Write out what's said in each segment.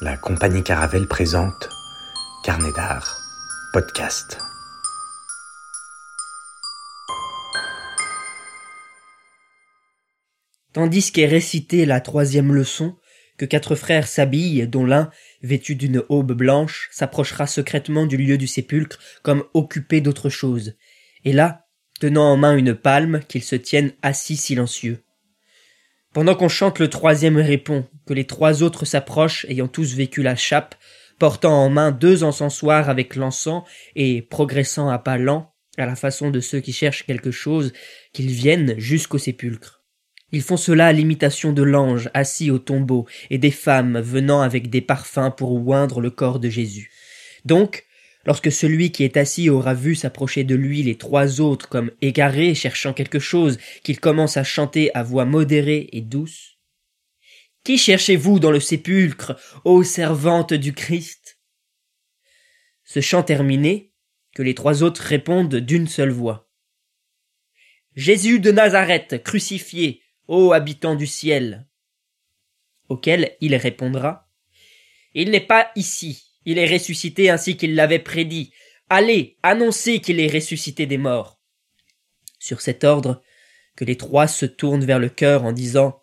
La compagnie Caravelle présente Carnet d'art, podcast. Tandis qu'est récitée la troisième leçon, que quatre frères s'habillent, dont l'un, vêtu d'une aube blanche, s'approchera secrètement du lieu du sépulcre comme occupé d'autre chose, et là, tenant en main une palme, qu'ils se tiennent assis silencieux. Pendant qu'on chante, le troisième répond, que les trois autres s'approchent, ayant tous vécu la chape, portant en main deux encensoirs avec l'encens, et progressant à pas lents, à la façon de ceux qui cherchent quelque chose, qu'ils viennent jusqu'au sépulcre. Ils font cela à l'imitation de l'ange assis au tombeau et des femmes venant avec des parfums pour oindre le corps de Jésus. Donc, lorsque celui qui est assis aura vu s'approcher de lui les trois autres comme égarés cherchant quelque chose, qu'il commence à chanter à voix modérée et douce. Qui cherchez-vous dans le sépulcre, ô servante du Christ? Ce chant terminé, que les trois autres répondent d'une seule voix. Jésus de Nazareth, crucifié, ô habitant du ciel. Auquel il répondra. Il n'est pas ici, il est ressuscité ainsi qu'il l'avait prédit. Allez, annoncez qu'il est ressuscité des morts. Sur cet ordre, que les trois se tournent vers le cœur en disant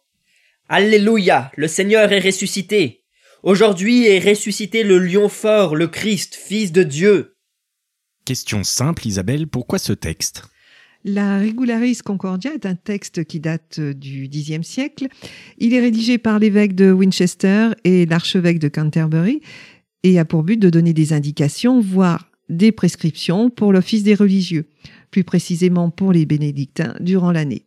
Alléluia, le Seigneur est ressuscité. Aujourd'hui est ressuscité le lion fort, le Christ, fils de Dieu. Question simple, Isabelle, pourquoi ce texte? La Regularis Concordia est un texte qui date du Xe siècle. Il est rédigé par l'évêque de Winchester et l'archevêque de Canterbury et a pour but de donner des indications, voire des prescriptions pour l'office des religieux, plus précisément pour les bénédictins durant l'année.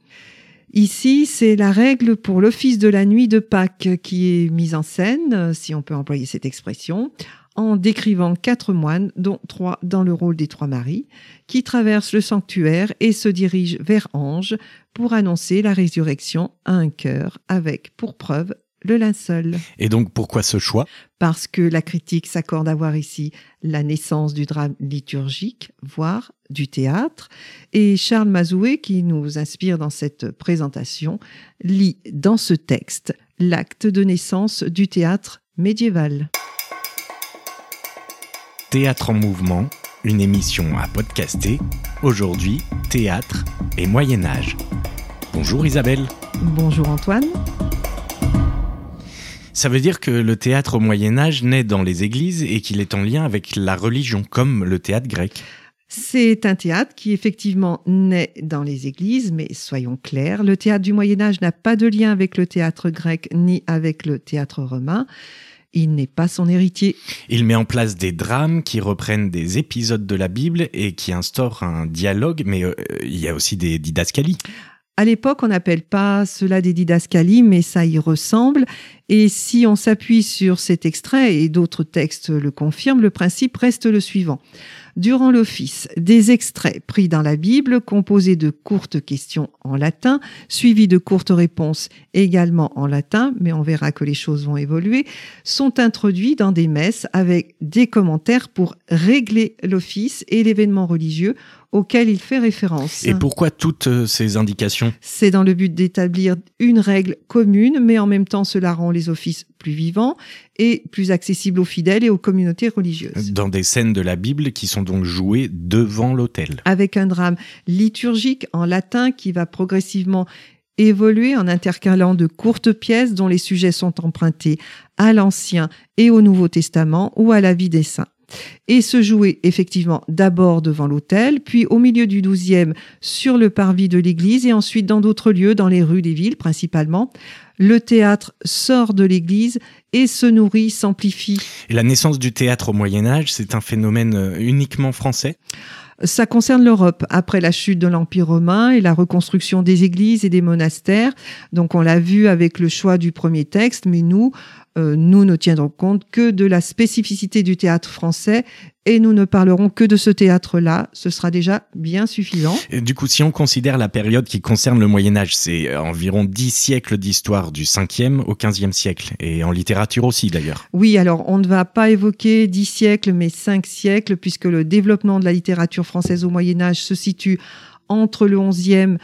Ici, c'est la règle pour l'office de la nuit de Pâques qui est mise en scène, si on peut employer cette expression, en décrivant quatre moines, dont trois dans le rôle des trois maris, qui traversent le sanctuaire et se dirigent vers Ange pour annoncer la résurrection à un cœur avec pour preuve le linceul. Et donc pourquoi ce choix? Parce que la critique s'accorde à voir ici la naissance du drame liturgique, voire du théâtre, et Charles Mazoué, qui nous inspire dans cette présentation, lit dans ce texte l'acte de naissance du théâtre médiéval. Théâtre en mouvement, une émission à podcaster. Aujourd'hui, théâtre et Moyen Âge. Bonjour Isabelle. Bonjour Antoine. Ça veut dire que le théâtre au Moyen Âge naît dans les églises et qu'il est en lien avec la religion, comme le théâtre grec. C'est un théâtre qui effectivement naît dans les églises, mais soyons clairs, le théâtre du Moyen Âge n'a pas de lien avec le théâtre grec ni avec le théâtre romain il n'est pas son héritier. Il met en place des drames qui reprennent des épisodes de la Bible et qui instaurent un dialogue, mais euh, il y a aussi des didascalies. À l'époque, on n'appelle pas cela des didascalies, mais ça y ressemble. Et si on s'appuie sur cet extrait, et d'autres textes le confirment, le principe reste le suivant durant l'office des extraits pris dans la Bible composés de courtes questions en latin, suivies de courtes réponses également en latin, mais on verra que les choses vont évoluer, sont introduits dans des messes avec des commentaires pour régler l'office et l'événement religieux auquel il fait référence. Et pourquoi toutes euh, ces indications? C'est dans le but d'établir une règle commune, mais en même temps cela rend les offices plus vivants et plus accessibles aux fidèles et aux communautés religieuses. Dans des scènes de la Bible qui sont donc jouées devant l'autel. Avec un drame liturgique en latin qui va progressivement évoluer en intercalant de courtes pièces dont les sujets sont empruntés à l'Ancien et au Nouveau Testament ou à la vie des saints et se jouer effectivement d'abord devant l'autel, puis au milieu du douzième sur le parvis de l'église et ensuite dans d'autres lieux, dans les rues des villes principalement. Le théâtre sort de l'église et se nourrit, s'amplifie. Et la naissance du théâtre au Moyen Âge, c'est un phénomène euh, uniquement français? Ça concerne l'Europe après la chute de l'Empire romain et la reconstruction des églises et des monastères. Donc on l'a vu avec le choix du premier texte, mais nous, euh, nous ne tiendrons compte que de la spécificité du théâtre français et nous ne parlerons que de ce théâtre-là. Ce sera déjà bien suffisant. du coup, si on considère la période qui concerne le Moyen Âge, c'est euh, environ dix siècles d'histoire du 5e au 15e siècle, et en littérature aussi d'ailleurs. Oui, alors on ne va pas évoquer dix siècles, mais cinq siècles, puisque le développement de la littérature française au Moyen Âge se situe entre le 11e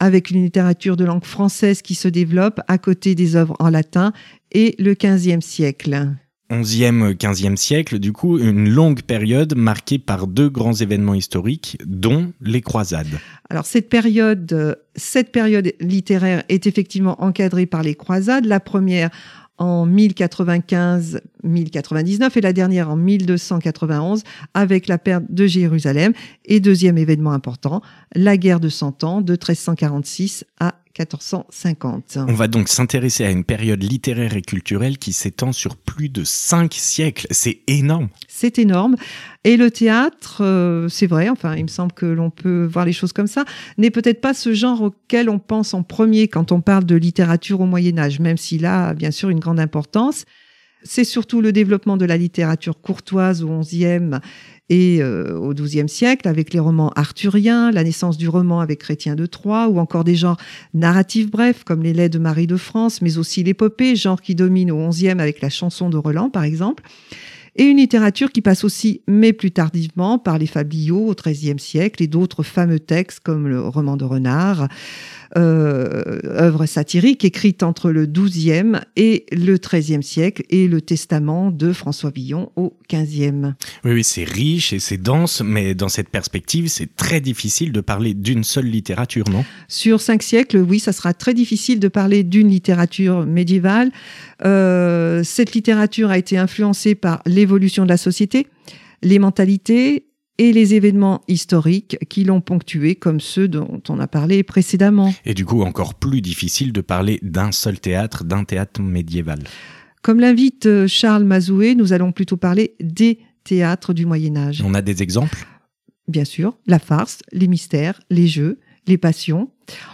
avec une littérature de langue française qui se développe à côté des œuvres en latin et le XVe siècle. 11e, 15e siècle, du coup, une longue période marquée par deux grands événements historiques, dont les croisades. Alors cette période, euh, cette période littéraire est effectivement encadrée par les croisades. La première en 1095-1099 et la dernière en 1291 avec la perte de Jérusalem. Et deuxième événement important, la guerre de Cent Ans de 1346 à 1450. On va donc s'intéresser à une période littéraire et culturelle qui s'étend sur plus de cinq siècles. C'est énorme. C'est énorme. Et le théâtre, euh, c'est vrai, enfin, il me semble que l'on peut voir les choses comme ça, n'est peut-être pas ce genre auquel on pense en premier quand on parle de littérature au Moyen Âge, même s'il a bien sûr une grande importance. C'est surtout le développement de la littérature courtoise au XIe et euh, au XIIe siècle avec les romans arthuriens, la naissance du roman avec Chrétien de Troyes ou encore des genres narratifs brefs comme les laits de Marie de France, mais aussi l'épopée, genre qui domine au XIe avec la chanson de Roland par exemple. Et une littérature qui passe aussi, mais plus tardivement, par les fabliaux au XIIIe siècle et d'autres fameux textes comme le roman de Renard, euh, œuvre satirique écrite entre le XIIe et le XIIIe siècle et le testament de François Villon au XVe. Oui, oui, c'est riche et c'est dense, mais dans cette perspective, c'est très difficile de parler d'une seule littérature, non? Sur cinq siècles, oui, ça sera très difficile de parler d'une littérature médiévale. Euh, cette littérature a été influencée par l'évolution de la société, les mentalités et les événements historiques qui l'ont ponctué, comme ceux dont on a parlé précédemment. Et du coup, encore plus difficile de parler d'un seul théâtre, d'un théâtre médiéval. Comme l'invite euh, Charles Mazoué, nous allons plutôt parler des théâtres du Moyen Âge. On a des exemples? Bien sûr, la farce, les mystères, les jeux, les passions.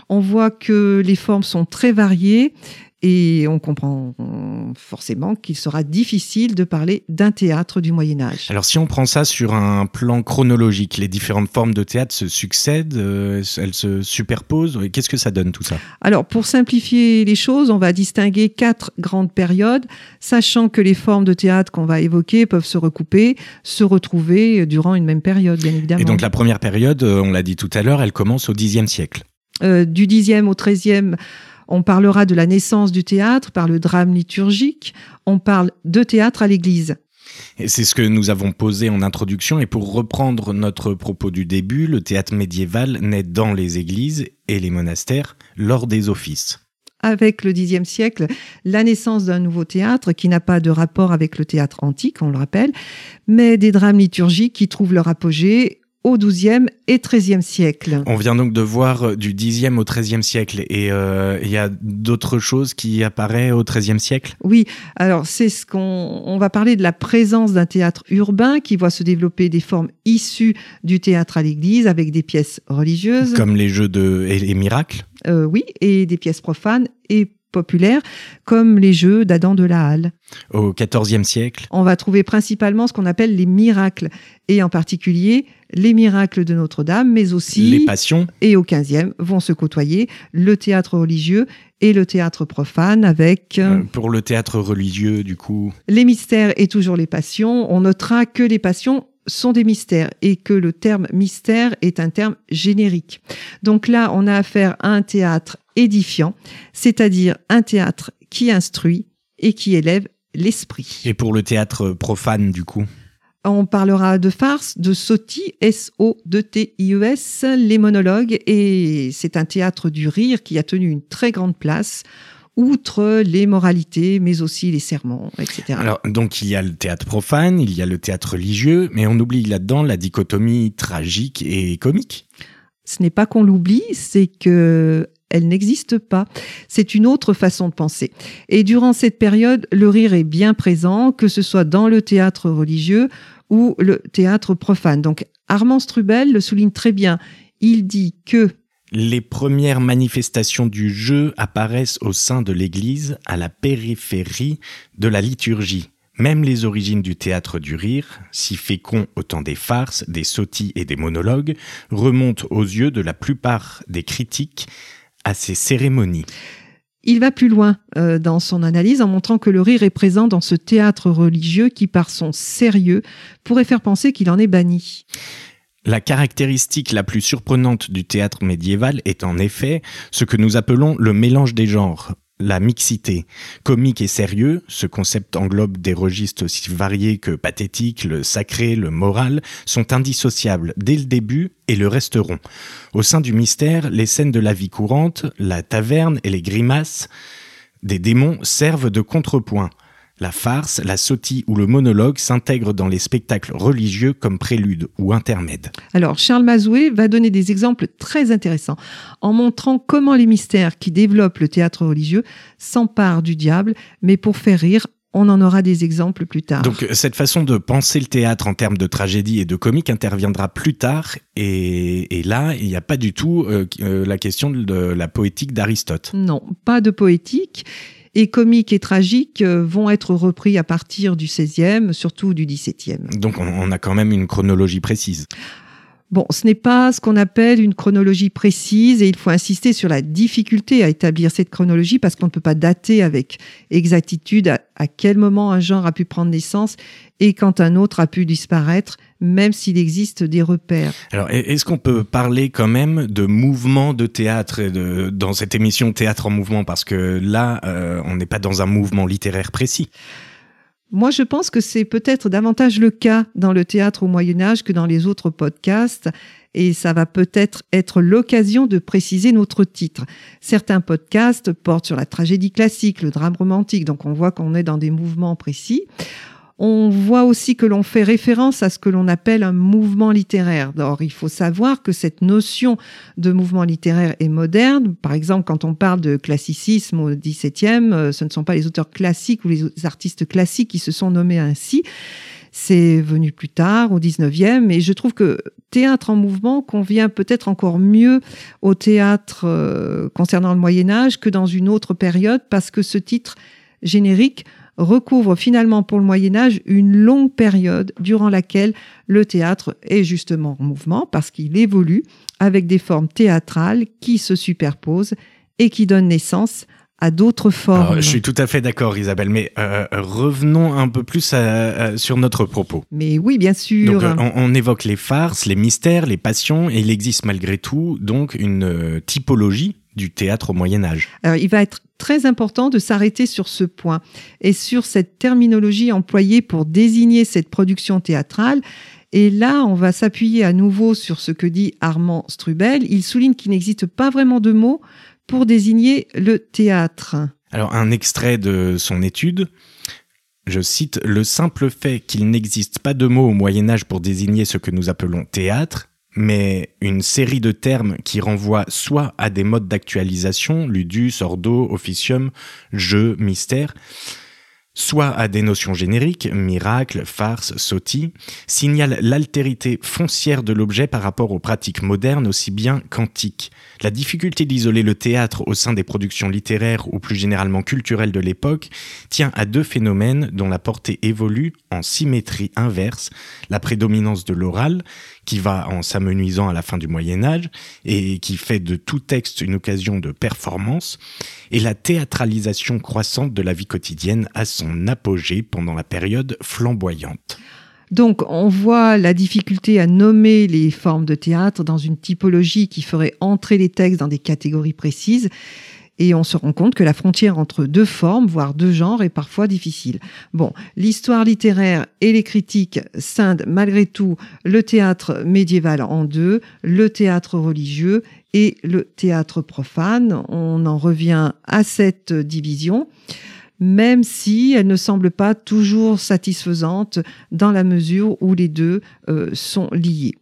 On voit que les formes sont très variées et on comprend forcément qu'il sera difficile de parler d'un théâtre du Moyen Âge. Alors si on prend ça sur un plan chronologique, les différentes formes de théâtre se succèdent, euh, elles se superposent. Qu'est-ce que ça donne tout ça? Alors pour simplifier les choses, on va distinguer quatre grandes périodes, sachant que les formes de théâtre qu'on va évoquer peuvent se recouper, se retrouver durant une même période, bien évidemment. Et donc la première période, euh, on l'a dit tout à l'heure, elle commence au Xe siècle. Euh, du Xe au XIIIe, on parlera de la naissance du théâtre par le drame liturgique. On parle de théâtre à l'église. Et c'est ce que nous avons posé en introduction. Et pour reprendre notre propos du début, le théâtre médiéval naît dans les églises et les monastères lors des offices. Avec le Xe siècle, la naissance d'un nouveau théâtre qui n'a pas de rapport avec le théâtre antique, on le rappelle, mais des drames liturgiques qui trouvent leur apogée au XIIe et XIIIe siècle. On vient donc de voir euh, du Xe au XIIIe siècle et euh, il y a d'autres choses qui apparaissent au XIIIe siècle? Oui, alors c'est ce qu'on on va parler de la présence d'un théâtre urbain qui voit se développer des formes issues du théâtre à l'église avec des pièces religieuses. Comme les jeux de et les miracles? Euh, Oui, et des pièces profanes et populaires comme les jeux d'Adam de la Halle. Au XIVe siècle On va trouver principalement ce qu'on appelle les miracles et en particulier les miracles de Notre-Dame, mais aussi les passions. Et au XVe vont se côtoyer le théâtre religieux et le théâtre profane avec euh, euh, pour le théâtre religieux du coup les mystères et toujours les passions. On notera que les passions sont des mystères et que le terme mystère est un terme générique. Donc là, on a affaire à un théâtre édifiant, c'est-à-dire un théâtre qui instruit et qui élève l'esprit. Et pour le théâtre profane, du coup? On parlera de farce, de sotis, S-O-T-I-E-S, e les monologues, et c'est un théâtre du rire qui a tenu une très grande place outre les moralités, mais aussi les sermons, etc. Alors, donc, il y a le théâtre profane, il y a le théâtre religieux, mais on oublie là-dedans la dichotomie tragique et comique. Ce n'est pas qu'on l'oublie, c'est que elle n'existe pas. C'est une autre façon de penser. Et durant cette période, le rire est bien présent, que ce soit dans le théâtre religieux ou le théâtre profane. Donc Armand Strubel le souligne très bien. Il dit que les premières manifestations du jeu apparaissent au sein de l'Église, à la périphérie de la liturgie. Même les origines du théâtre du rire, si fécond au temps des farces, des sottis et des monologues, remontent aux yeux de la plupart des critiques à ces cérémonies. Il va plus loin euh, dans son analyse en montrant que le rire est présent dans ce théâtre religieux qui, par son sérieux, pourrait faire penser qu'il en est banni. La caractéristique la plus surprenante du théâtre médiéval est en effet ce que nous appelons le mélange des genres. La mixité. Comique et sérieux, ce concept englobe des registres aussi variés que pathétique, le sacré, le moral, sont indissociables dès le début et le resteront. Au sein du mystère, les scènes de la vie courante, la taverne et les grimaces des démons servent de contrepoint. La farce, la sotie ou le monologue s'intègrent dans les spectacles religieux comme prélude ou intermède. Alors, Charles Mazoué va donner des exemples très intéressants en montrant comment les mystères qui développent le théâtre religieux s'emparent du diable, mais pour faire rire on en aura des exemples plus tard. Donc cette façon de penser le théâtre en termes de tragédie et de comique interviendra plus tard et, là il n'y a pas du tout euh, euh, la question de la poétique d'Aristote. Non, pas de poétique et comique et tragique euh, vont être repris à partir du 16e, surtout du 17e. Donc on a quand même une chronologie précise. Bon, ce n'est pas ce qu'on appelle une chronologie précise et il faut insister sur la difficulté à établir cette chronologie parce qu'on ne peut pas dater avec exactitude à, quel moment un genre a pu prendre naissance et quand un autre a pu disparaître, même s'il existe des repères. Alors, est-ce qu'on peut parler quand même de mouvement de théâtre de, dans cette émission Théâtre en mouvement? Parce que là, euh, on n'est pas dans un mouvement littéraire précis. Moi, je pense que c'est peut-être davantage le cas dans le théâtre au Moyen Âge que dans les autres podcasts, et ça va peut-être être, l'occasion de préciser notre titre. Certains podcasts portent sur la tragédie classique, le drame romantique, donc on voit qu'on est dans des mouvements précis. On voit aussi que l'on fait référence à ce que l'on appelle un mouvement littéraire. Or, il faut savoir que cette notion de mouvement littéraire est moderne. Par exemple, quand on parle de classicisme au XVIIe, euh, ce ne sont pas les auteurs classiques ou les artistes classiques qui se sont nommés ainsi. C'est venu plus tard, au 19e, et je trouve que théâtre en mouvement convient peut-être encore mieux au théâtre euh, concernant le Moyen Âge que dans une autre période, parce que ce titre générique recouvre finalement pour le Moyen Âge une longue période durant laquelle le théâtre est justement en mouvement parce qu'il évolue avec des formes théâtrales qui se superposent et qui donnent naissance à d'autres formes. je suis tout à fait d'accord, Isabelle, mais euh, revenons un peu plus sur notre propos. Mais oui, bien sûr. Donc, on, on, évoque les farces, les mystères, les passions, et il existe malgré tout donc une euh, typologie du théâtre au Moyen Âge. Alors, il va être très important de s'arrêter sur ce point et sur cette terminologie employée pour désigner cette production théâtrale. Et là, on va s'appuyer à nouveau sur ce que dit Armand Strubel. Il souligne qu'il n'existe pas vraiment de mots pour désigner le théâtre. Alors, un extrait de son étude. Je cite, Le simple fait qu'il n'existe pas de mots au Moyen Âge pour désigner ce que nous appelons théâtre mais une série de termes qui renvoient soit à des modes d'actualisation, ludus, ordo, officium, jeu, mystère, soit à des notions génériques, miracle, farce, sotie, signalent l'altérité foncière de l'objet par rapport aux pratiques modernes aussi bien qu'antiques. La difficulté d'isoler le théâtre au sein des productions littéraires ou plus généralement culturelles de l'époque tient à deux phénomènes dont la portée évolue en symétrie inverse, la prédominance de l'oral, qui va en s'amenuisant à la fin du Moyen Âge et qui fait de tout texte une occasion de performance, et la théâtralisation croissante de la vie quotidienne à son apogée pendant la période flamboyante. Donc, on voit la difficulté à nommer les formes de théâtre dans une typologie qui ferait entrer les textes dans des catégories précises. Et on se rend compte que la frontière entre deux formes, voire deux genres, est parfois difficile. Bon, l'histoire littéraire et les critiques scindent malgré tout le théâtre médiéval en deux, le théâtre religieux et le théâtre profane. On en revient à cette division même si elle ne semble pas toujours satisfaisante dans la mesure où les deux euh, sont liés.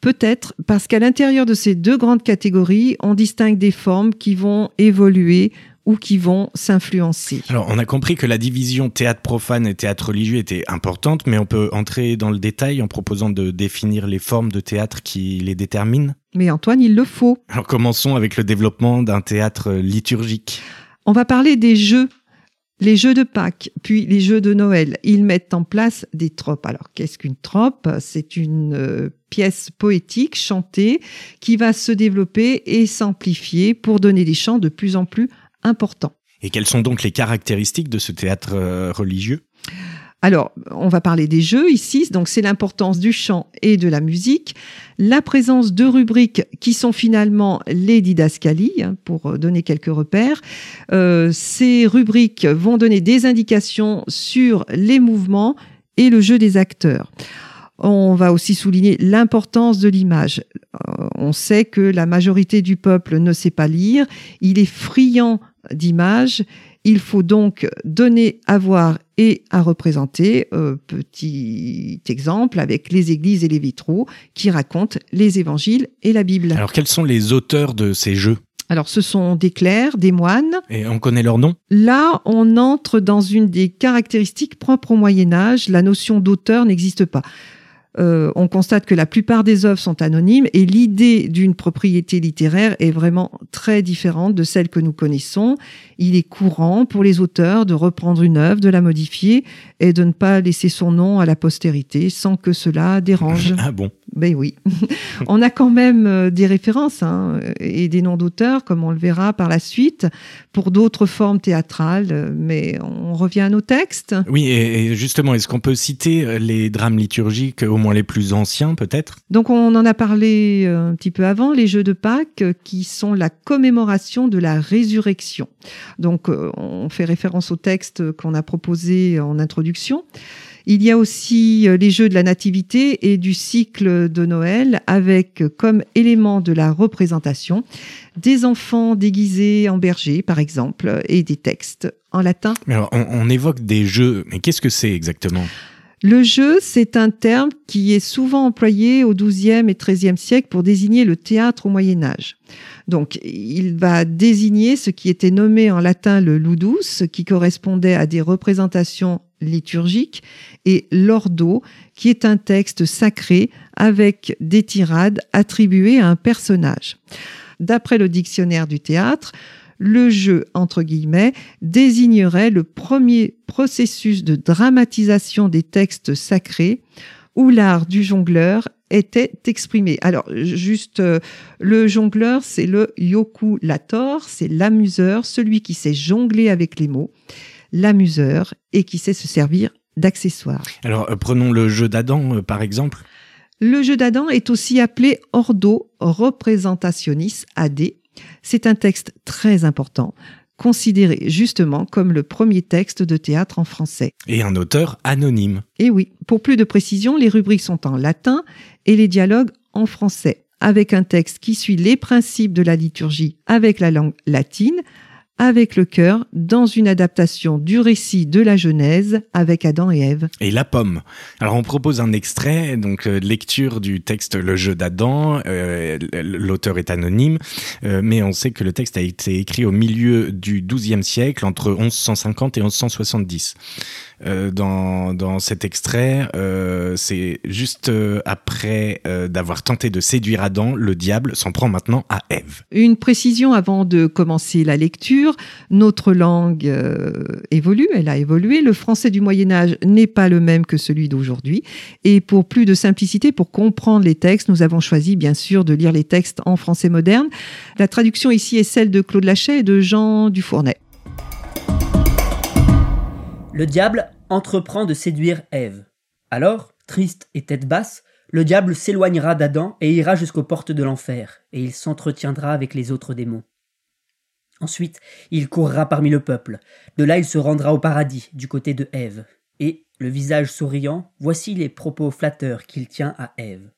Peut-être parce qu'à l'intérieur de ces deux grandes catégories, on distingue des formes qui vont évoluer ou qui vont s'influencer. Alors, on a compris que la division théâtre profane et théâtre religieux était importante, mais on peut entrer dans le détail en proposant de définir les formes de théâtre qui les déterminent. Mais Antoine, il le faut. Alors, commençons avec le développement d'un théâtre liturgique. On va parler des jeux les jeux de Pâques, puis les jeux de Noël, ils mettent en place des tropes. Alors, qu'est-ce qu'une trope? C'est une euh, pièce poétique chantée qui va se développer et s'amplifier pour donner des chants de plus en plus importants. Et quelles sont donc les caractéristiques de ce théâtre euh, religieux? Alors, on va parler des jeux ici, donc c'est l'importance du chant et de la musique, la présence de rubriques qui sont finalement les didascalies, hein, pour donner quelques repères. Euh, ces rubriques vont donner des indications sur les mouvements et le jeu des acteurs. On va aussi souligner l'importance de l'image. Euh, on sait que la majorité du peuple ne sait pas lire, il est friand d'images il faut donc donner à voir et à représenter. Euh, petit exemple avec les églises et les vitraux qui racontent les évangiles et la Bible. Alors quels sont les auteurs de ces jeux? Alors, ce sont des clercs, des moines. Et on connaît leur nom? Là, on entre dans une des caractéristiques propres au Moyen Âge. La notion d'auteur n'existe pas. Euh, on constate que la plupart des œuvres sont anonymes et l'idée d'une propriété littéraire est vraiment très différente de celle que nous connaissons. Il est courant pour les auteurs de reprendre une œuvre, de la modifier et de ne pas laisser son nom à la postérité sans que cela dérange. Ah bon? Ben oui. on a quand même euh, des références hein, et des noms d'auteurs, comme on le verra par la suite, pour d'autres formes théâtrales, mais on revient à nos textes. Oui, et justement, est-ce qu'on peut citer euh, les drames liturgiques, au moins les plus anciens peut-être? Donc on en a parlé euh, un petit peu avant, les Jeux de Pâques, qui sont la commémoration de la résurrection. Donc on fait référence au texte qu'on a proposé en introduction. Il y a aussi euh, les jeux de la nativité et du cycle de Noël avec euh, comme élément de la représentation des enfants déguisés en berger, par exemple, et des textes en latin. Alors, on, évoque des jeux, mais qu'est-ce que c'est exactement? Le jeu, c'est un terme qui est souvent employé au XIIe et XIIIe siècle pour désigner le théâtre au Moyen Âge. Donc, il va désigner ce qui était nommé en latin le ludus, qui correspondait à des représentations liturgiques, et l'ordo, qui est un texte sacré avec des tirades attribuées à un personnage. D'après le dictionnaire du théâtre, le jeu, entre guillemets, désignerait le premier processus de dramatisation des textes sacrés où l'art du jongleur était exprimé. Alors, juste, euh, le jongleur, c'est le yokulator, c'est l'amuseur, celui qui sait jongler avec les mots, l'amuseur, et qui sait se servir d'accessoires. Alors, euh, prenons le jeu d'Adam, euh, par exemple. Le jeu d'Adam est aussi appelé Ordo Representationis AD. C'est un texte très important, considéré justement comme le premier texte de théâtre en français. Et un auteur anonyme. Et oui, pour plus de précision, les rubriques sont en latin et les dialogues en français, avec un texte qui suit les principes de la liturgie avec la langue latine, avec le cœur dans une adaptation du récit de la Genèse avec Adam et Ève. Et la pomme. Alors on propose un extrait, donc euh, lecture du texte Le jeu d'Adam. Euh, L'auteur est anonyme, euh, mais on sait que le texte a été écrit au milieu du XIIe siècle, entre 1150 et 1170. Euh, dans, dans cet extrait, euh, c'est juste euh, après d'avoir tenté de séduire Adam, le diable s'en prend maintenant à Ève. Une précision avant de commencer la lecture, notre langue évolue, elle a évolué. Le français du Moyen Âge n'est pas le même que celui d'aujourd'hui. Et pour plus de simplicité, pour comprendre les textes, nous avons choisi bien sûr de lire les textes en français moderne. La traduction ici est celle de Claude Lachet et de Jean Dufournay. Le diable entreprend de séduire Ève. Alors, triste et tête basse, le diable s'éloignera d'Adam et ira jusqu'aux portes de l'enfer, et il s'entretiendra avec les autres démons. Ensuite, il courra parmi le peuple. De là, il se rendra au paradis, du côté de Ève. Et, le visage souriant, voici les propos flatteurs qu'il tient à Ève.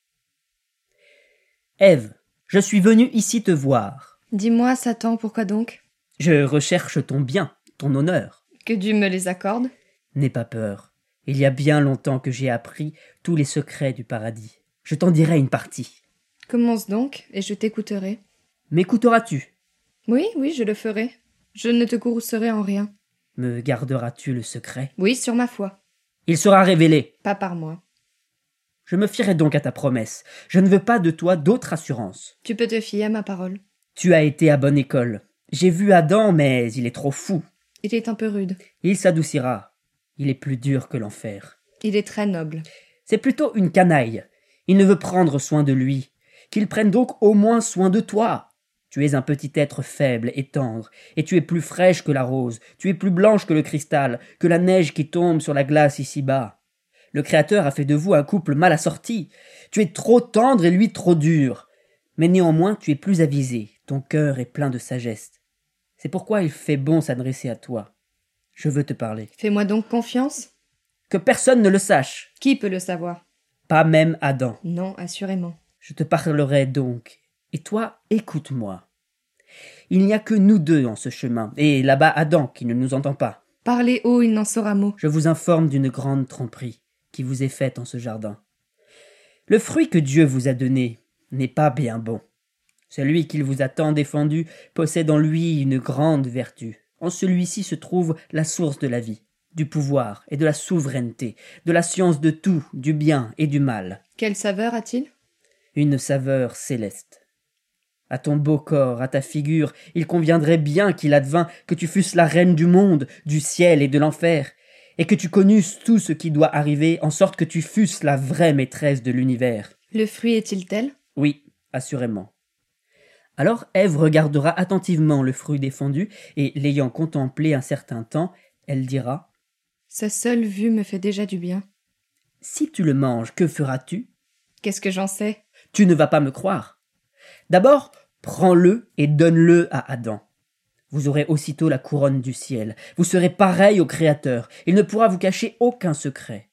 Ève, je suis venu ici te voir. Dis-moi, Satan, pourquoi donc? Je recherche ton bien, ton honneur. Que Dieu me les accorde. N'aie pas peur. Il y a bien longtemps que j'ai appris tous les secrets du paradis. Je t'en dirai une partie. Commence donc, et je t'écouterai. M'écouteras-tu? Oui, oui, je le ferai. Je ne te courroucerai en rien. Me garderas-tu le secret? Oui, sur ma foi. Il sera révélé. Pas par moi. Je me fierai donc à ta promesse. Je ne veux pas de toi d'autre assurance. Tu peux te fier à ma parole. Tu as été à bonne école. J'ai vu Adam, mais il est trop fou. Il est un peu rude. Il s'adoucira. Il est plus dur que l'enfer. Il est très noble. C'est plutôt une canaille. Il ne veut prendre soin de lui. Qu'il prenne donc au moins soin de toi. Tu es un petit être faible et tendre, et tu es plus fraîche que la rose, tu es plus blanche que le cristal, que la neige qui tombe sur la glace ici-bas. Le Créateur a fait de vous un couple mal assorti. Tu es trop tendre et lui trop dur. Mais néanmoins tu es plus avisé, ton cœur est plein de sagesse. C'est pourquoi il fait bon s'adresser à toi. Je veux te parler. Fais-moi donc confiance. Que personne ne le sache. Qui peut le savoir? Pas même Adam. Non, assurément. Je te parlerai donc. Et toi, écoute-moi. Il n'y a que nous deux en ce chemin, et là-bas Adam qui ne nous entend pas. Parlez haut, il n'en saura mot. Je vous informe d'une grande tromperie qui vous est faite en ce jardin. Le fruit que Dieu vous a donné n'est pas bien bon. Celui qu'il vous a tant défendu possède en lui une grande vertu. En celui-ci se trouve la source de la vie, du pouvoir et de la souveraineté, de la science de tout, du bien et du mal. Quelle saveur a-t-il? Une saveur céleste. À ton beau corps, à ta figure, il conviendrait bien qu'il advint que tu fusses la reine du monde, du ciel et de l'enfer, et que tu connusses tout ce qui doit arriver, en sorte que tu fusses la vraie maîtresse de l'univers. Le fruit est-il tel? Oui, assurément. Alors Ève regardera attentivement le fruit défendu, et l'ayant contemplé un certain temps, elle dira Sa seule vue me fait déjà du bien. Si tu le manges, que feras-tu? Qu'est-ce que j'en sais? Tu ne vas pas me croire. D'abord, prends-le et donne-le à Adam. Vous aurez aussitôt la couronne du ciel. Vous serez pareil au Créateur. Il ne pourra vous cacher aucun secret.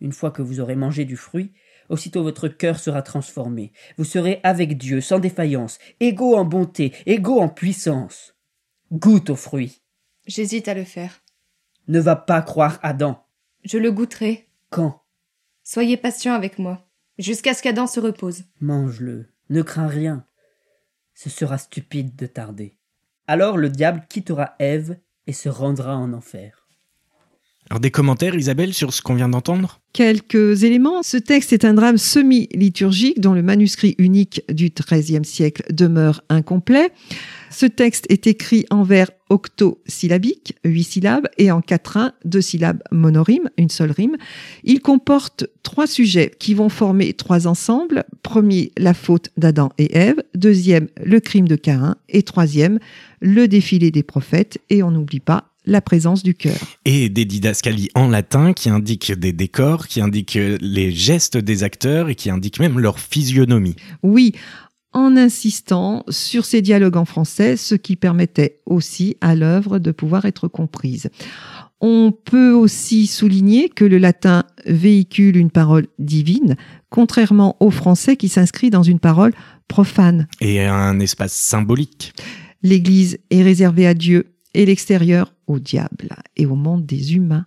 Une fois que vous aurez mangé du fruit, aussitôt votre cœur sera transformé. Vous serez avec Dieu, sans défaillance, égaux en bonté, égaux en puissance. Goûte au fruit. J'hésite à le faire. Ne va pas croire Adam. Je le goûterai. Quand? Soyez patient avec moi, jusqu'à ce qu'Adam se repose. Mange-le. Ne crains rien. Ce sera stupide de tarder. Alors le diable quittera Ève et se rendra en enfer. Alors des commentaires, Isabelle, sur ce qu'on vient d'entendre? Quelques éléments. Ce texte est un drame semi-liturgique dont le manuscrit unique du XIIIe siècle demeure incomplet. Ce texte est écrit en vers octosyllabique, huit syllabes, et en quatrain, deux syllabes monorimes, une seule rime. Il comporte trois sujets qui vont former trois ensembles. Premier, la faute d'Adam et Ève. Deuxième, le crime de Caïn. Et troisième, le défilé des prophètes. Et on n'oublie pas la présence du cœur. Et des didascalies en latin qui indiquent des décors, qui indiquent les gestes des acteurs et qui indiquent même leur physionomie. Oui, en insistant sur ces dialogues en français, ce qui permettait aussi à l'œuvre de pouvoir être comprise. On peut aussi souligner que le latin véhicule une parole divine, contrairement au français qui s'inscrit dans une parole profane. Et un espace symbolique. L'Église est réservée à Dieu et l'extérieur au diable et au monde des humains.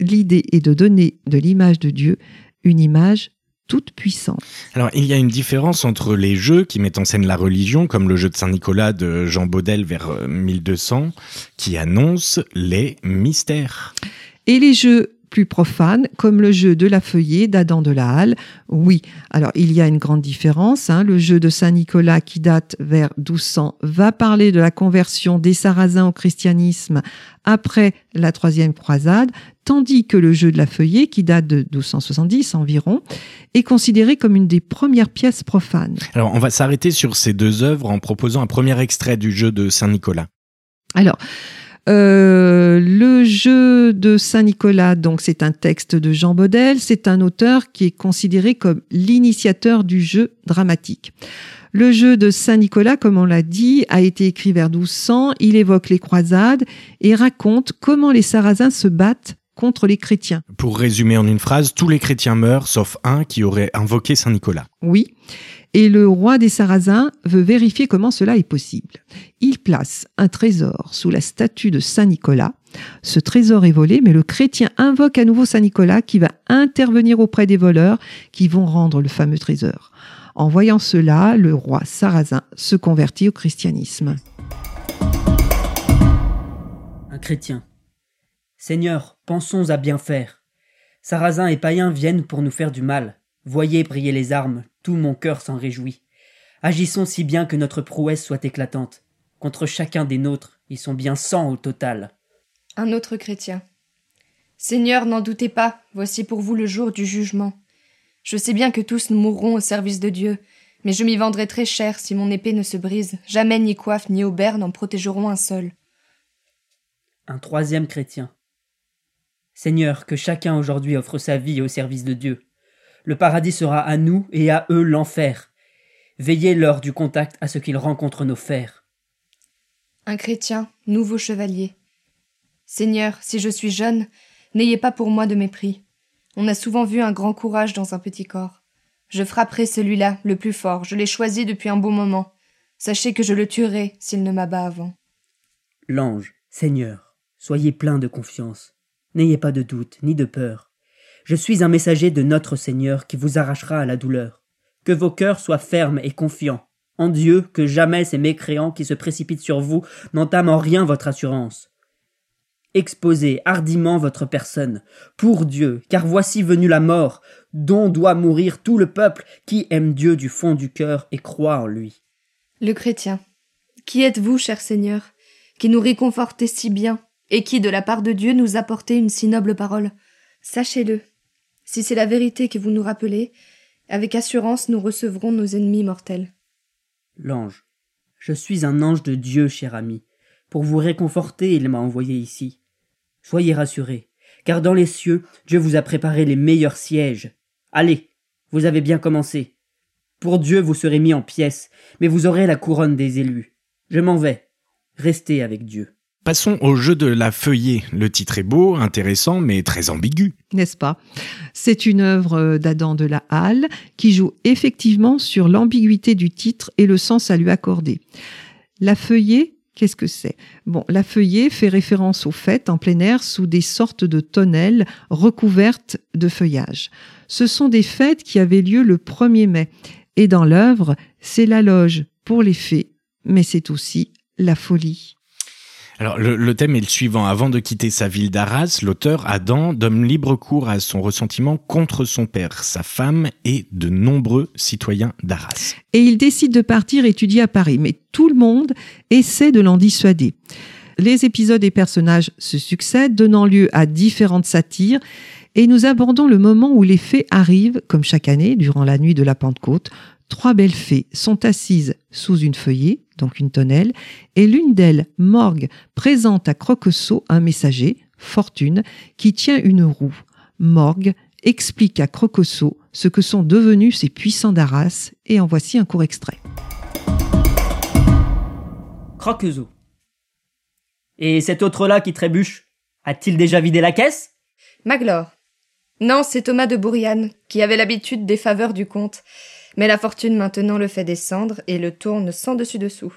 L'idée est de donner de l'image de Dieu une image toute puissante. Alors, il y a une différence entre les jeux qui mettent en scène la religion, comme le jeu de Saint-Nicolas de Jean Baudel vers 1200, qui annonce les mystères. Et les jeux plus profanes, comme le jeu de la feuillée d'Adam de la Halle. Oui, alors il y a une grande différence. Hein. Le jeu de Saint-Nicolas, qui date vers 1200, va parler de la conversion des Sarrasins au christianisme après la troisième croisade, tandis que le jeu de la feuillée, qui date de 1270 environ, est considéré comme une des premières pièces profanes. Alors, on va s'arrêter sur ces deux œuvres en proposant un premier extrait du jeu de Saint-Nicolas. Alors, euh, le jeu de Saint-Nicolas, donc c'est un texte de Jean Baudel, c'est un auteur qui est considéré comme l'initiateur du jeu dramatique. Le jeu de Saint-Nicolas, comme on l'a dit, a été écrit vers 1200, il évoque les croisades et raconte comment les Sarrasins se battent contre les chrétiens. Pour résumer en une phrase, tous les chrétiens meurent sauf un qui aurait invoqué Saint-Nicolas. Oui. Et le roi des Sarrasins veut vérifier comment cela est possible. Il place un trésor sous la statue de Saint Nicolas. Ce trésor est volé, mais le chrétien invoque à nouveau Saint Nicolas qui va intervenir auprès des voleurs qui vont rendre le fameux trésor. En voyant cela, le roi sarrasin se convertit au christianisme. Un chrétien. Seigneur, pensons à bien faire. Sarrasins et païens viennent pour nous faire du mal. Voyez briller les armes, tout mon cœur s'en réjouit. Agissons si bien que notre prouesse soit éclatante. Contre chacun des nôtres, ils sont bien cent au total. Un autre chrétien. Seigneur, n'en doutez pas, voici pour vous le jour du jugement. Je sais bien que tous nous mourrons au service de Dieu, Mais je m'y vendrai très cher si mon épée ne se brise. Jamais ni coiffe ni aubert n'en protégeront un seul. Un troisième chrétien. Seigneur, que chacun aujourd'hui offre sa vie au service de Dieu. Le paradis sera à nous et à eux l'enfer. Veillez lors du contact à ce qu'ils rencontrent nos fers. Un chrétien, nouveau chevalier. Seigneur, si je suis jeune, n'ayez pas pour moi de mépris. On a souvent vu un grand courage dans un petit corps. Je frapperai celui-là, le plus fort, je l'ai choisi depuis un bon moment. Sachez que je le tuerai s'il ne m'abat avant. L'ange, Seigneur, soyez plein de confiance. N'ayez pas de doute, ni de peur. Je suis un messager de notre Seigneur qui vous arrachera à la douleur. Que vos cœurs soient fermes et confiants. En Dieu, que jamais ces mécréants qui se précipitent sur vous n'entament en rien votre assurance. Exposez hardiment votre personne, pour Dieu, car voici venue la mort, dont doit mourir tout le peuple qui aime Dieu du fond du cœur et croit en lui. Le chrétien. Qui êtes-vous, cher Seigneur, qui nous réconfortez si bien, et qui, de la part de Dieu, nous apportez une si noble parole Sachez-le. Si c'est la vérité que vous nous rappelez, avec assurance nous recevrons nos ennemis mortels. L'ange. Je suis un ange de Dieu, cher ami. Pour vous réconforter, il m'a envoyé ici. Soyez rassurés, car dans les cieux, Dieu vous a préparé les meilleurs sièges. Allez, vous avez bien commencé. Pour Dieu, vous serez mis en pièces, mais vous aurez la couronne des élus. Je m'en vais. Restez avec Dieu. Passons au jeu de la feuillée. Le titre est beau, intéressant, mais très ambigu. N'est-ce pas? C'est une œuvre d'Adam de la Halle qui joue effectivement sur l'ambiguïté du titre et le sens à lui accorder. La feuillée Qu'est-ce que c'est? Bon, la feuillée fait référence aux fêtes en plein air sous des sortes de tonnelles recouvertes de feuillage. Ce sont des fêtes qui avaient lieu le 1er mai. Et dans l'œuvre, c'est la loge pour les fées, mais c'est aussi la folie. Alors le, thème est le suivant. Avant de quitter sa ville d'Arras, l'auteur Adam donne libre cours à son ressentiment contre son père, sa femme et de nombreux citoyens d'Arras. Et il décide de partir étudier à Paris, mais tout le monde essaie de l'en dissuader. Les épisodes et personnages se succèdent, donnant lieu à différentes satires, et nous abordons le moment où les faits arrivent, comme chaque année, durant la nuit de la Pentecôte, Trois belles fées sont assises sous une feuillée, donc une tonnelle, et l'une d'elles, Morgue, présente à Croqueseau un messager, Fortune, qui tient une roue. Morgue explique à Croqueseau ce que sont devenus ces puissants d'Arras, et en voici un court extrait. Croqueseau. Et cet autre-là qui trébuche, a-t-il déjà vidé la caisse? Maglore. Non, c'est Thomas de Bourriane, qui avait l'habitude des faveurs du comte. Mais la fortune maintenant le fait descendre et le tourne sans dessus dessous.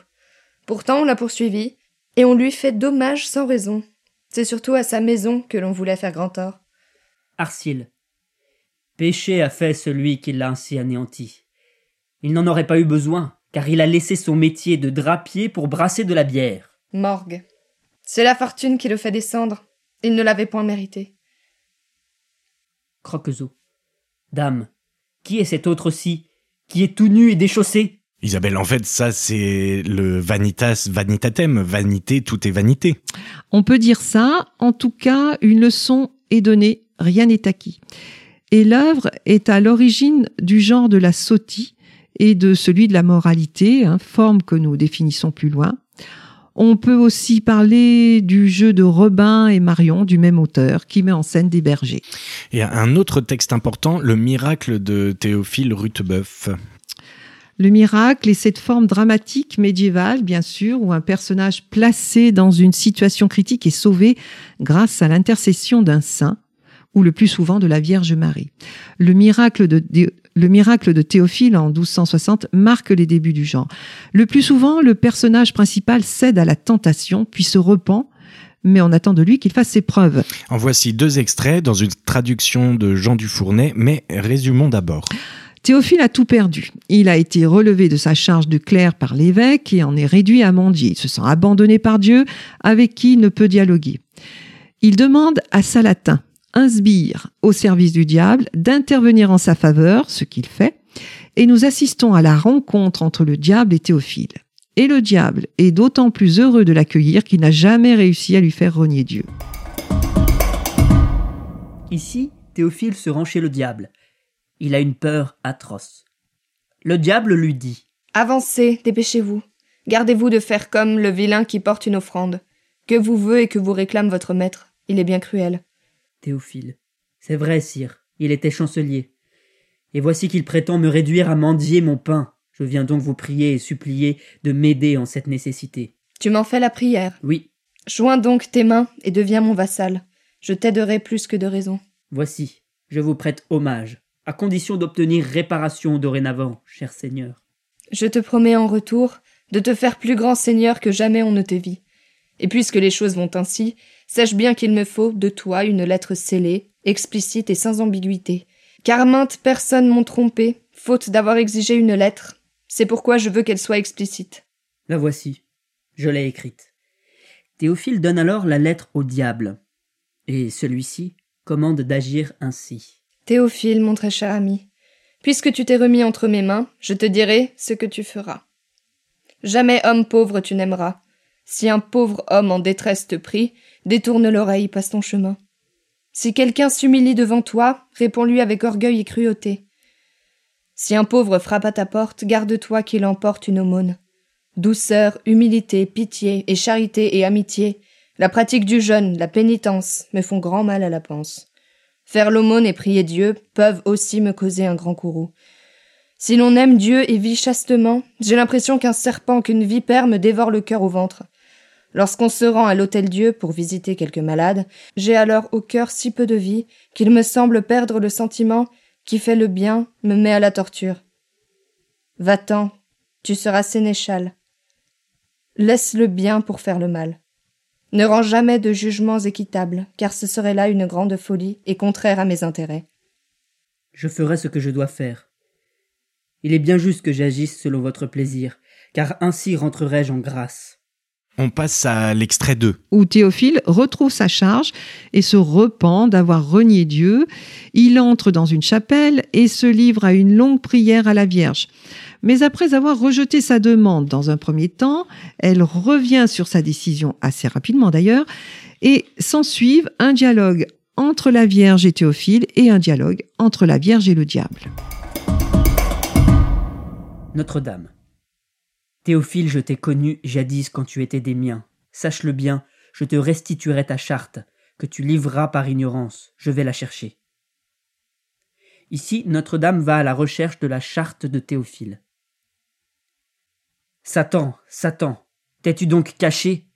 Pourtant on l'a poursuivi, et on lui fait dommage sans raison. C'est surtout à sa maison que l'on voulait faire grand tort. Arcile. Péché a fait celui qui l'a ainsi anéanti. Il n'en aurait pas eu besoin, car il a laissé son métier de drapier pour brasser de la bière. Morgue. C'est la fortune qui le fait descendre. Il ne l'avait point mérité. Croquezeau. Dame, qui est cet autre-ci qui est tout nu et déchaussé. Isabelle, en fait, ça, c'est le vanitas vanitatem. Vanité, tout est vanité. On peut dire ça. En tout cas, une leçon est donnée, rien n'est acquis. Et l'œuvre est à l'origine du genre de la sotie et de celui de la moralité, hein, forme que nous définissons plus loin. On peut aussi parler du jeu de Robin et Marion du même auteur qui met en scène des bergers. Et un autre texte important, Le miracle de Théophile Rutebeuf. Le miracle est cette forme dramatique médiévale, bien sûr, où un personnage placé dans une situation critique est sauvé grâce à l'intercession d'un saint, ou le plus souvent de la Vierge Marie. Le miracle de, le miracle de Théophile en 1260 marque les débuts du genre. Le plus souvent, le personnage principal cède à la tentation, puis se repent, mais on attend de lui qu'il fasse ses preuves. En voici deux extraits dans une traduction de Jean Dufournet, mais résumons d'abord. Théophile a tout perdu. Il a été relevé de sa charge de clerc par l'évêque et en est réduit à mendier. Il se sent abandonné par Dieu, avec qui il ne peut dialoguer. Il demande à Salatin, un sbire au service du diable d'intervenir en sa faveur, ce qu'il fait, et nous assistons à la rencontre entre le diable et Théophile. Et le diable est d'autant plus heureux de l'accueillir qu'il n'a jamais réussi à lui faire renier Dieu. Ici, Théophile se rend chez le diable. Il a une peur atroce. Le diable lui dit. Avancez, dépêchez-vous. Gardez-vous de faire comme le vilain qui porte une offrande. Que vous veut et que vous réclame votre maître. Il est bien cruel. Théophile. C'est vrai, sire. Il était chancelier. Et voici qu'il prétend me réduire à mendier mon pain. Je viens donc vous prier et supplier de m'aider en cette nécessité. Tu m'en fais la prière. Oui, Joins donc tes mains et deviens mon vassal. Je t'aiderai plus que de raison. voici, je vous prête hommage, à condition d'obtenir réparation dorénavant, cher seigneur. Je te promets en retour de te faire plus grand seigneur que jamais on ne te vit. Et puisque les choses vont ainsi, sache bien qu'il me faut de toi une lettre scellée, explicite et sans ambiguïté. Car maintes personnes m'ont trompé, faute d'avoir exigé une lettre. C'est pourquoi je veux qu'elle soit explicite. La voici. Je l'ai écrite. Théophile donne alors la lettre au diable. Et celui-ci commande d'agir ainsi. Théophile, mon très cher ami, puisque tu t'es remis entre mes mains, je te dirai ce que tu feras. Jamais homme pauvre tu n'aimeras. Si un pauvre homme en détresse te prie, détourne l'oreille, passe ton chemin. Si quelqu'un s'humilie devant toi, réponds-lui avec orgueil et cruauté. Si un pauvre frappe à ta porte, garde-toi qu'il emporte une aumône. Douceur, humilité, pitié et charité et amitié, la pratique du jeûne, la pénitence me font grand mal à la panse. Faire l'aumône et prier Dieu peuvent aussi me causer un grand courroux. Si l'on aime Dieu et vit chastement, j'ai l'impression qu'un serpent, qu'une vipère me dévore le cœur au ventre. Lorsqu'on se rend à l'hôtel Dieu pour visiter quelques malades, j'ai alors au cœur si peu de vie qu'il me semble perdre le sentiment qui fait le bien me met à la torture. Va-t'en, tu seras sénéchal. Laisse le bien pour faire le mal. Ne rends jamais de jugements équitables, car ce serait là une grande folie et contraire à mes intérêts. Je ferai ce que je dois faire. Il est bien juste que j'agisse selon votre plaisir, car ainsi rentrerai-je en grâce. On passe à l'extrait 2. où Théophile retrouve sa charge et se repent d'avoir renié Dieu. Il entre dans une chapelle et se livre à une longue prière à la Vierge. Mais après avoir rejeté sa demande dans un premier temps, elle revient sur sa décision assez rapidement d'ailleurs, et s'ensuivent un dialogue entre la Vierge et Théophile et un dialogue entre la Vierge et le diable. Notre-Dame. Théophile, je t'ai connu jadis quand tu étais des miens. Sache-le bien, je te restituerai ta charte, que tu livreras par ignorance. Je vais la chercher. Ici, Notre-Dame va à la recherche de la charte de Théophile. Satan, Satan, t'es-tu donc caché?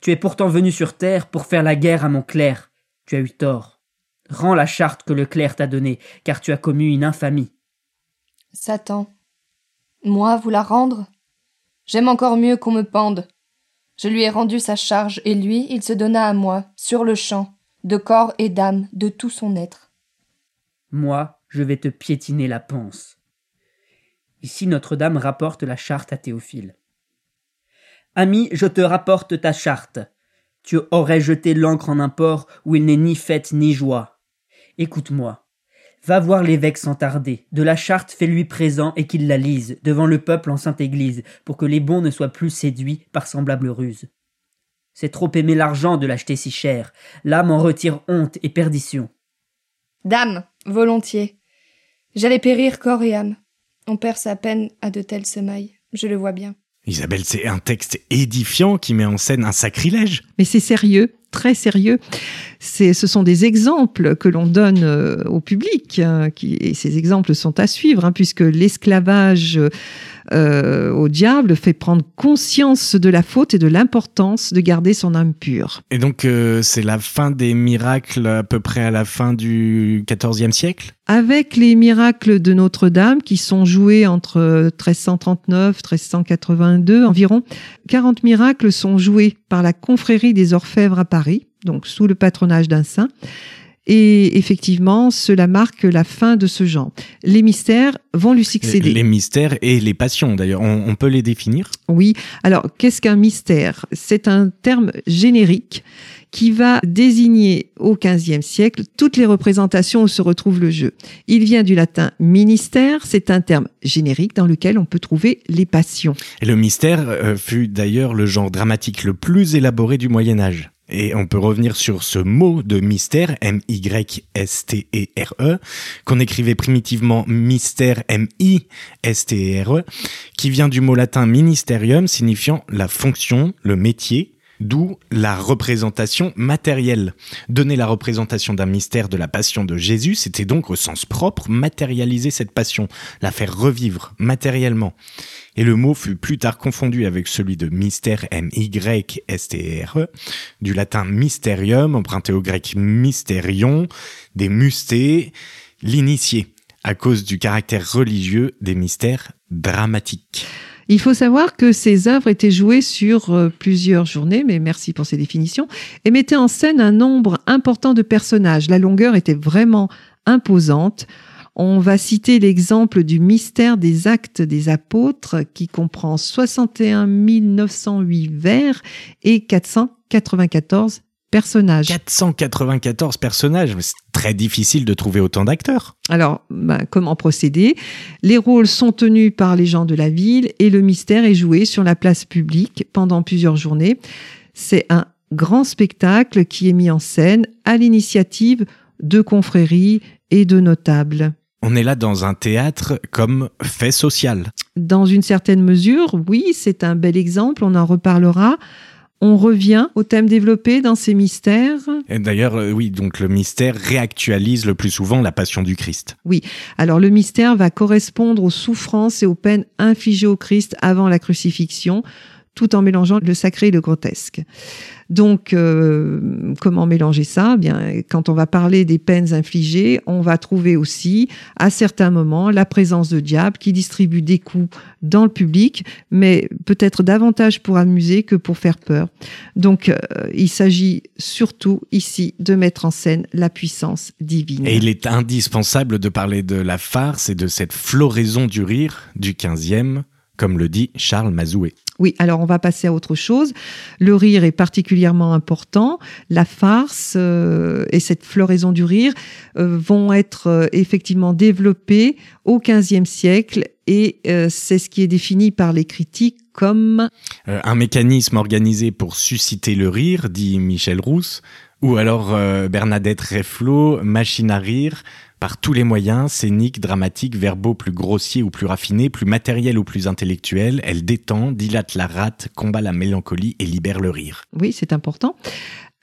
Tu es pourtant venu sur terre pour faire la guerre à mon clerc. Tu as eu tort. Rends la charte que le clerc t'a donnée, car tu as commis une infamie. Satan. Moi, vous la rendre? J'aime encore mieux qu'on me pende. Je lui ai rendu sa charge, et lui, il se donna à moi, sur le champ, de corps et d'âme, de tout son être. Moi, je vais te piétiner la panse. Ici Notre-Dame rapporte la charte à Théophile. Ami, je te rapporte ta charte. Tu aurais jeté l'encre en un port où il n'est ni fête ni joie. Écoute-moi. Va voir l'évêque sans tarder. De la charte fais-lui présent et qu'il la lise devant le peuple en sainte église pour que les bons ne soient plus séduits par semblable ruse. C'est trop aimer l'argent de l'acheter si cher. L'âme en retire honte et perdition. Dame, volontiers. J'allais périr corps et âme. On perd sa peine à de telles semailles. Je le vois bien. Isabelle, c'est un texte édifiant qui met en scène un sacrilège. Mais c'est sérieux, très sérieux. Ce sont des exemples que l'on donne euh, au public, hein, qui, et ces exemples sont à suivre, hein, puisque l'esclavage euh, au diable fait prendre conscience de la faute et de l'importance de garder son âme pure. Et donc, euh, c'est la fin des miracles à peu près à la fin du XIVe siècle? Avec les miracles de Notre-Dame qui sont joués entre 1339 1382 environ, 40 miracles sont joués par la confrérie des orfèvres à Paris, donc sous le patronage d'un saint. Et effectivement, cela marque la fin de ce genre. Les mystères vont lui succéder. Les mystères et les passions, d'ailleurs. On, on peut les définir? Oui. Alors, qu'est-ce qu'un mystère? C'est un terme générique qui va désigner au XVe siècle toutes les représentations où se retrouve le jeu. Il vient du latin ministère, c'est un terme générique dans lequel on peut trouver les passions. Et le mystère euh, fut d'ailleurs le genre dramatique le plus élaboré du Moyen Âge. Et on peut revenir sur ce mot de mystère, M-Y-S-T-E-R-E, qu'on écrivait primitivement mystère, M-I-S-T-E-R-E, qui vient du mot latin ministerium, signifiant la fonction, le métier, d'où la représentation matérielle. Donner la représentation d'un mystère de la passion de Jésus, c'était donc au sens propre matérialiser cette passion, la faire revivre matériellement. Et le mot fut plus tard confondu avec celui de mystère M-Y-S-T-R-E, du latin mysterium, emprunté au grec mysterion, des mustés, l'initié, à cause du caractère religieux des mystères dramatiques. Il faut savoir que ces œuvres étaient jouées sur euh, plusieurs journées, mais merci pour ces définitions, et mettaient en scène un nombre important de personnages. La longueur était vraiment imposante. On va citer l'exemple du mystère des actes des apôtres qui comprend 61 908 vers et 494 personnages. 494 personnages, c'est très difficile de trouver autant d'acteurs. Alors, bah, comment procéder? Les rôles sont tenus par les gens de la ville et le mystère est joué sur la place publique pendant plusieurs journées. C'est un grand spectacle qui est mis en scène à l'initiative de confréries et de notables. On est là dans un théâtre comme fait social. Dans une certaine mesure, oui, c'est un bel exemple, on en reparlera on revient au thème développé dans ces mystères. D'ailleurs, euh, oui, donc le mystère réactualise le plus souvent la passion du Christ. Oui, alors le mystère va correspondre aux souffrances et aux peines infligées au Christ avant la crucifixion, tout en mélangeant le sacré et le grotesque. Donc, euh, comment mélanger ça? Bien, quand on va parler des peines infligées, on va trouver aussi, à certains moments, la présence de diable qui distribue des coups dans le public, mais peut-être davantage pour amuser que pour faire peur. Donc, euh, il s'agit surtout ici de mettre en scène la puissance divine. Et il est indispensable de parler de la farce et de cette floraison du rire du 15e comme le dit Charles Mazoué. Oui, alors on va passer à autre chose. Le rire est particulièrement important. La farce euh, et cette floraison du rire euh, vont être euh, effectivement développées au XVe siècle et c'est ce qui est défini par les critiques comme un mécanisme organisé pour susciter le rire, dit Michel Rousse, ou alors Bernadette Reflot, machine à rire, par tous les moyens, scéniques, dramatiques, verbaux plus grossiers ou plus raffinés, plus matériels ou plus intellectuels, elle détend, dilate la rate, combat la mélancolie et libère le rire. Oui, c'est important.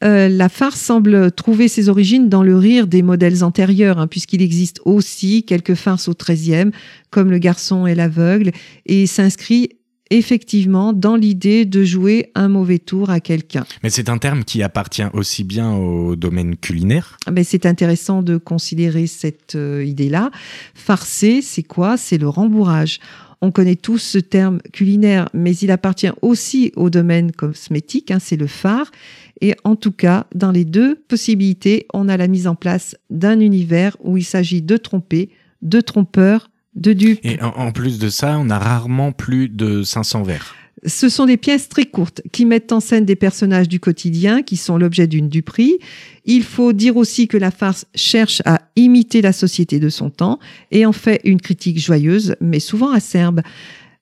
Euh, la farce semble trouver ses origines dans le rire des modèles antérieurs, hein, puisqu'il existe aussi quelques farces au XIIIe, comme Le garçon et l'aveugle, et s'inscrit effectivement dans l'idée de jouer un mauvais tour à quelqu'un. Mais c'est un terme qui appartient aussi bien au domaine culinaire. Mais c'est intéressant de considérer cette euh, idée-là. Farcer, c'est quoi? C'est le rembourrage. On connaît tous ce terme culinaire, mais il appartient aussi au domaine cosmétique, hein, c'est le phare. Et en tout cas, dans les deux possibilités, on a la mise en place d'un univers où il s'agit de tromper, de trompeurs, de dupes. Et en, plus de ça, on a rarement plus de 500 vers. Ce sont des pièces très courtes qui mettent en scène des personnages du quotidien qui sont l'objet d'une duperie. Il faut dire aussi que la farce cherche à imiter la société de son temps et en fait une critique joyeuse, mais souvent acerbe.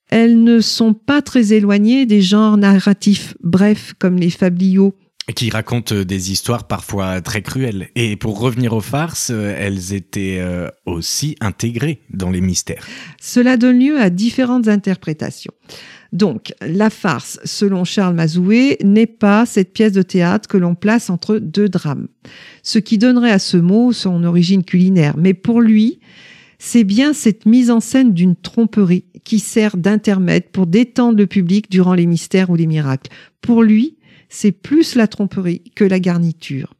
Elles ne sont pas très éloignées des genres narratifs brefs comme les fabliaux qui racontent euh, des histoires parfois très cruelles. Et pour revenir aux farces, euh, elles étaient euh, aussi intégrées dans les mystères. Cela donne lieu à différentes interprétations. Donc, la farce, selon Charles Mazoué, n'est pas cette pièce de théâtre que l'on place entre deux drames. Ce qui donnerait à ce mot son origine culinaire. Mais pour lui, c'est bien cette mise en scène d'une tromperie qui sert d'intermède pour détendre le public durant les mystères ou les miracles. Pour lui, c'est plus la tromperie que la garniture.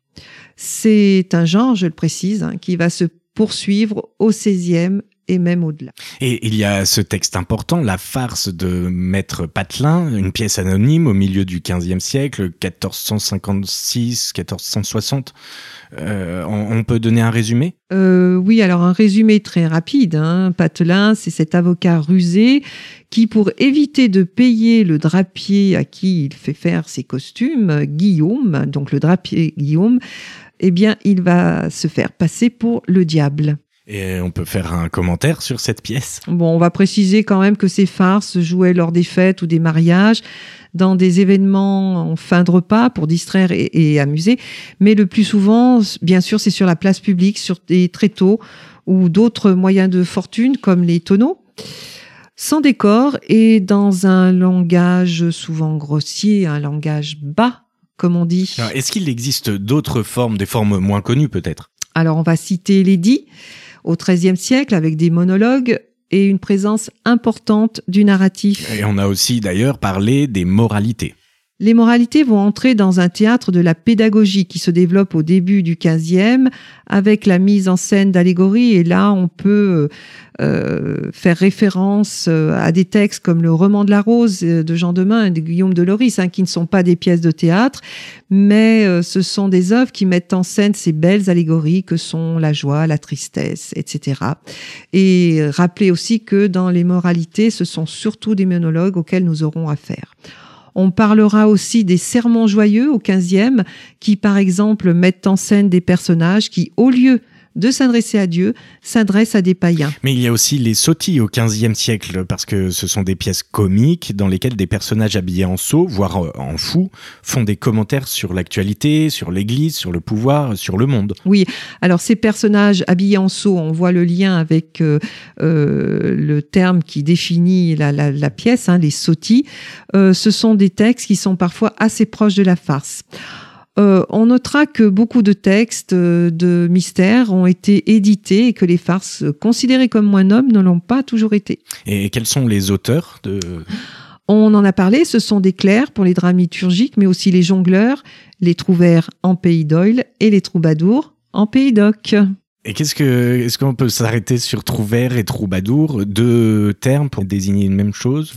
C'est un genre, je le précise, hein, qui va se poursuivre au XVIe et même au-delà. Et il y a ce texte important, la farce de Maître Patelin, une pièce anonyme au milieu du XVe siècle, 1456-1460. Euh, on, peut donner un résumé? Euh, Oui, alors un résumé très rapide. Hein. Patelin, c'est cet avocat rusé qui, pour éviter de payer le drapier à qui il fait faire ses costumes, Guillaume, donc le drapier Guillaume, eh bien, il va se faire passer pour le diable. Et on peut faire un commentaire sur cette pièce Bon, on va préciser quand même que ces farces se jouaient lors des fêtes ou des mariages, dans des événements en fin de repas pour distraire et, et amuser. Mais le plus souvent, bien sûr, c'est sur la place publique, sur des tréteaux ou d'autres moyens de fortune comme les tonneaux sans décor et dans un langage souvent grossier, un langage bas, comme on dit. Est-ce qu'il existe d'autres formes, des formes moins connues peut-être? Alors on va citer l'édit au XIIIe siècle avec des monologues et une présence importante du narratif. Et on a aussi d'ailleurs parlé des moralités. Les moralités vont entrer dans un théâtre de la pédagogie qui se développe au début du XVe avec la mise en scène d'allégories. Et là, on peut euh, faire référence euh, à des textes comme le roman de la rose euh, de Jean Demain et de Guillaume de Loris, hein, qui ne sont pas des pièces de théâtre, mais ce sont des œuvres qui mettent en scène ces belles allégories que sont la joie, la tristesse, etc. Et rappeler aussi que dans les moralités, ce sont surtout des monologues auxquels nous aurons affaire. On parlera aussi des sermons joyeux au 15e qui, par exemple, mettent en scène des personnages qui, au lieu de s'adresser à Dieu, s'adresse à des païens. Mais il y a aussi les sottis au XVe siècle, parce que ce sont des pièces comiques dans lesquelles des personnages habillés en sot, voire euh, en fou, font des commentaires sur l'actualité, sur l'Église, sur le pouvoir, sur le monde. Oui, alors ces personnages habillés en sot, on voit le lien avec euh, euh, le terme qui définit la, la, la pièce, hein, les sottis. Euh, ce sont des textes qui sont parfois assez proches de la farce. Euh, on notera que beaucoup de textes euh, de mystère ont été édités et que les farces considérées comme moins nobles ne l'ont pas toujours été. Et quels sont les auteurs de... On en a parlé, ce sont des clercs pour les dramaturgiques, mais aussi les jongleurs, les trouvères en pays d'Oil et les troubadours en pays d'Oc. Et qu'est-ce que, est-ce qu'on peut s'arrêter sur trouvère et troubadour, deux termes pour désigner une même chose?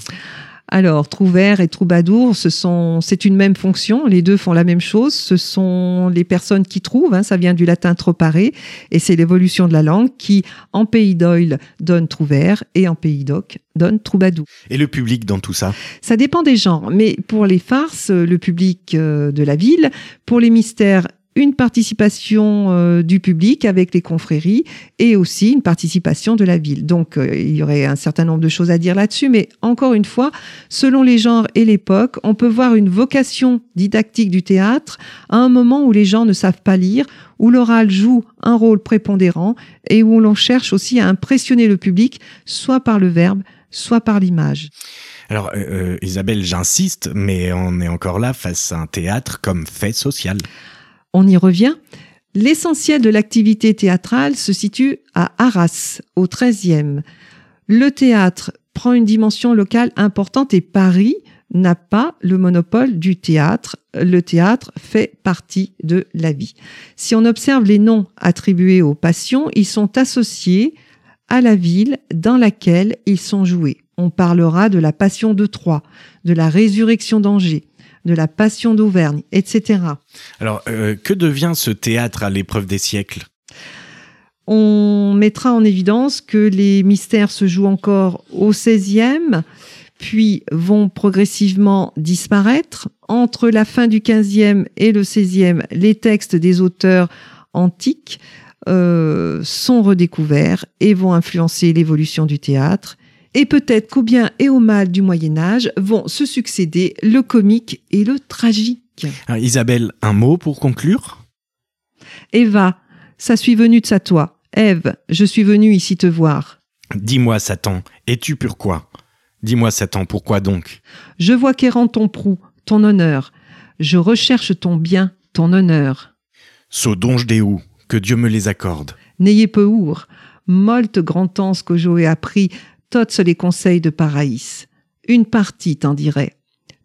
Alors, trouvère et troubadour, ce sont, c'est une même fonction. Les deux font la même chose. Ce sont les personnes qui trouvent. Hein, ça vient du latin tropare et c'est l'évolution de la langue qui, en pays d'Oil, donne trouvère et en pays d'Oc donne troubadour. Et le public dans tout ça? Ça dépend des genres. Mais pour les farces, le public euh, de la ville, pour les mystères une participation euh, du public avec les confréries et aussi une participation de la ville. Donc euh, il y aurait un certain nombre de choses à dire là-dessus, mais encore une fois, selon les genres et l'époque, on peut voir une vocation didactique du théâtre à un moment où les gens ne savent pas lire, où l'oral joue un rôle prépondérant et où l'on cherche aussi à impressionner le public, soit par le verbe, soit par l'image. Alors, euh, Isabelle, j'insiste, mais on est encore là face à un théâtre comme fait social. On y revient. L'essentiel de l'activité théâtrale se situe à Arras, au XIIIe. Le théâtre prend une dimension locale importante et Paris n'a pas le monopole du théâtre. Le théâtre fait partie de la vie. Si on observe les noms attribués aux passions, ils sont associés à la ville dans laquelle ils sont joués. On parlera de la passion de Troyes, de la résurrection d'Angers, de la passion d'Auvergne, etc. Alors, euh, que devient ce théâtre à l'épreuve des siècles? On mettra en évidence que les mystères se jouent encore au XVIe, puis vont progressivement disparaître. Entre la fin du XVe et le XVIe, les textes des auteurs antiques euh, sont redécouverts et vont influencer l'évolution du théâtre. Et peut-être qu'au bien et au mal du Moyen Âge vont se succéder le comique et le tragique. Alors, Isabelle, un mot pour conclure? Eva, ça suis venu de sa toi. Ève, je suis venu ici te voir. Dis-moi, Satan, es-tu pourquoi Dis-moi, Satan, pourquoi donc? Je vois qu'errant ton prou, ton honneur. Je recherche ton bien, ton honneur. So donge déou, que Dieu me les accorde. N'ayez peu our, molte grand temps que j'aurais appris, tots les conseils de Paraïs. Une partie, t'en dirais.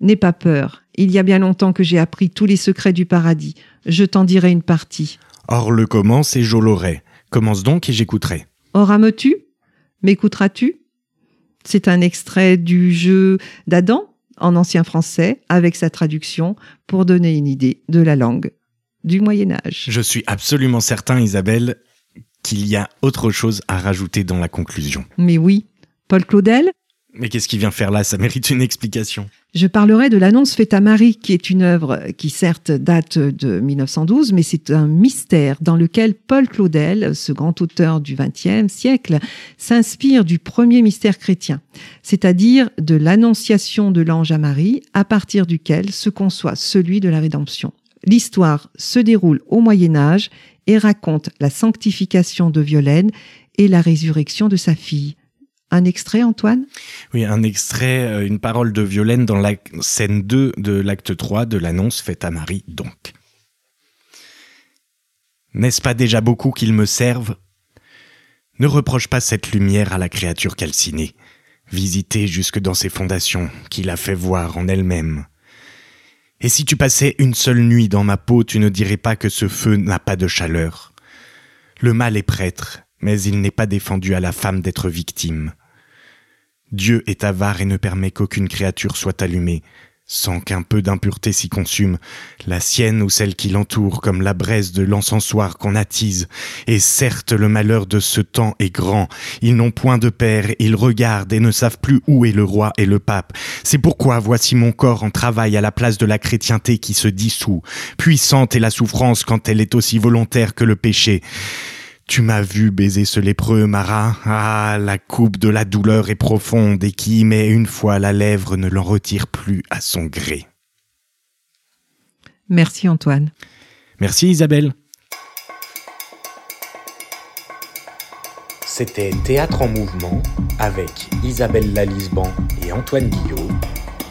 N'aie pas peur, il y a bien longtemps que j'ai appris tous les secrets du paradis. Je t'en dirai une partie. Or le commence et je l'aurai. Commence donc et j'écouterai. Auras-tu M'écouteras-tu? C'est un extrait du jeu d'Adam en ancien français avec sa traduction pour donner une idée de la langue du Moyen Âge. Je suis absolument certain, Isabelle, qu'il y a autre chose à rajouter dans la conclusion. Mais oui, Paul Claudel Mais qu'est-ce qu'il vient faire là? Ça mérite une explication. Je parlerai de l'annonce faite à Marie, qui est une œuvre qui certes date de 1912, mais c'est un mystère dans lequel Paul Claudel, ce grand auteur du XXe siècle, s'inspire du premier mystère chrétien, c'est-à-dire de l'annonciation de l'ange à Marie, à partir duquel se conçoit celui de la rédemption. L'histoire se déroule au Moyen Âge et raconte la sanctification de Violaine et la résurrection de sa fille. Un extrait, Antoine? Oui, un extrait, euh, une parole de Violaine dans la scène 2 de l'acte 3 de l'annonce faite à Marie, donc. N'est-ce pas déjà beaucoup qu'ils me servent Ne reproche pas cette lumière à la créature calcinée, visitée jusque dans ses fondations, qui l'a fait voir en elle-même. Et si tu passais une seule nuit dans ma peau, tu ne dirais pas que ce feu n'a pas de chaleur. Le mal est prêtre, mais il n'est pas défendu à la femme d'être victime. Dieu est avare et ne permet qu'aucune créature soit allumée, sans qu'un peu d'impureté s'y consume, la sienne ou celle qui l'entoure, comme la braise de l'encensoir qu'on attise. Et certes, le malheur de ce temps est grand. Ils n'ont point de père, ils regardent et ne savent plus où est le roi et le pape. C'est pourquoi voici mon corps en travail à la place de la chrétienté qui se dissout. Puissante est la souffrance quand elle est aussi volontaire que le péché. Tu m'as vu baiser ce lépreux, Marat. Ah, la coupe de la douleur est profonde et qui y met une fois la lèvre ne l'en retire plus à son gré. Merci Antoine. Merci Isabelle. C'était Théâtre en mouvement avec Isabelle Lalisban et Antoine Guillot.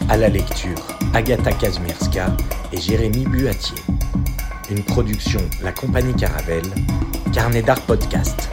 À la lecture, Agatha Kazmierska et Jérémy Buatier. Une production La Compagnie Caravelle Carnet d'art podcast.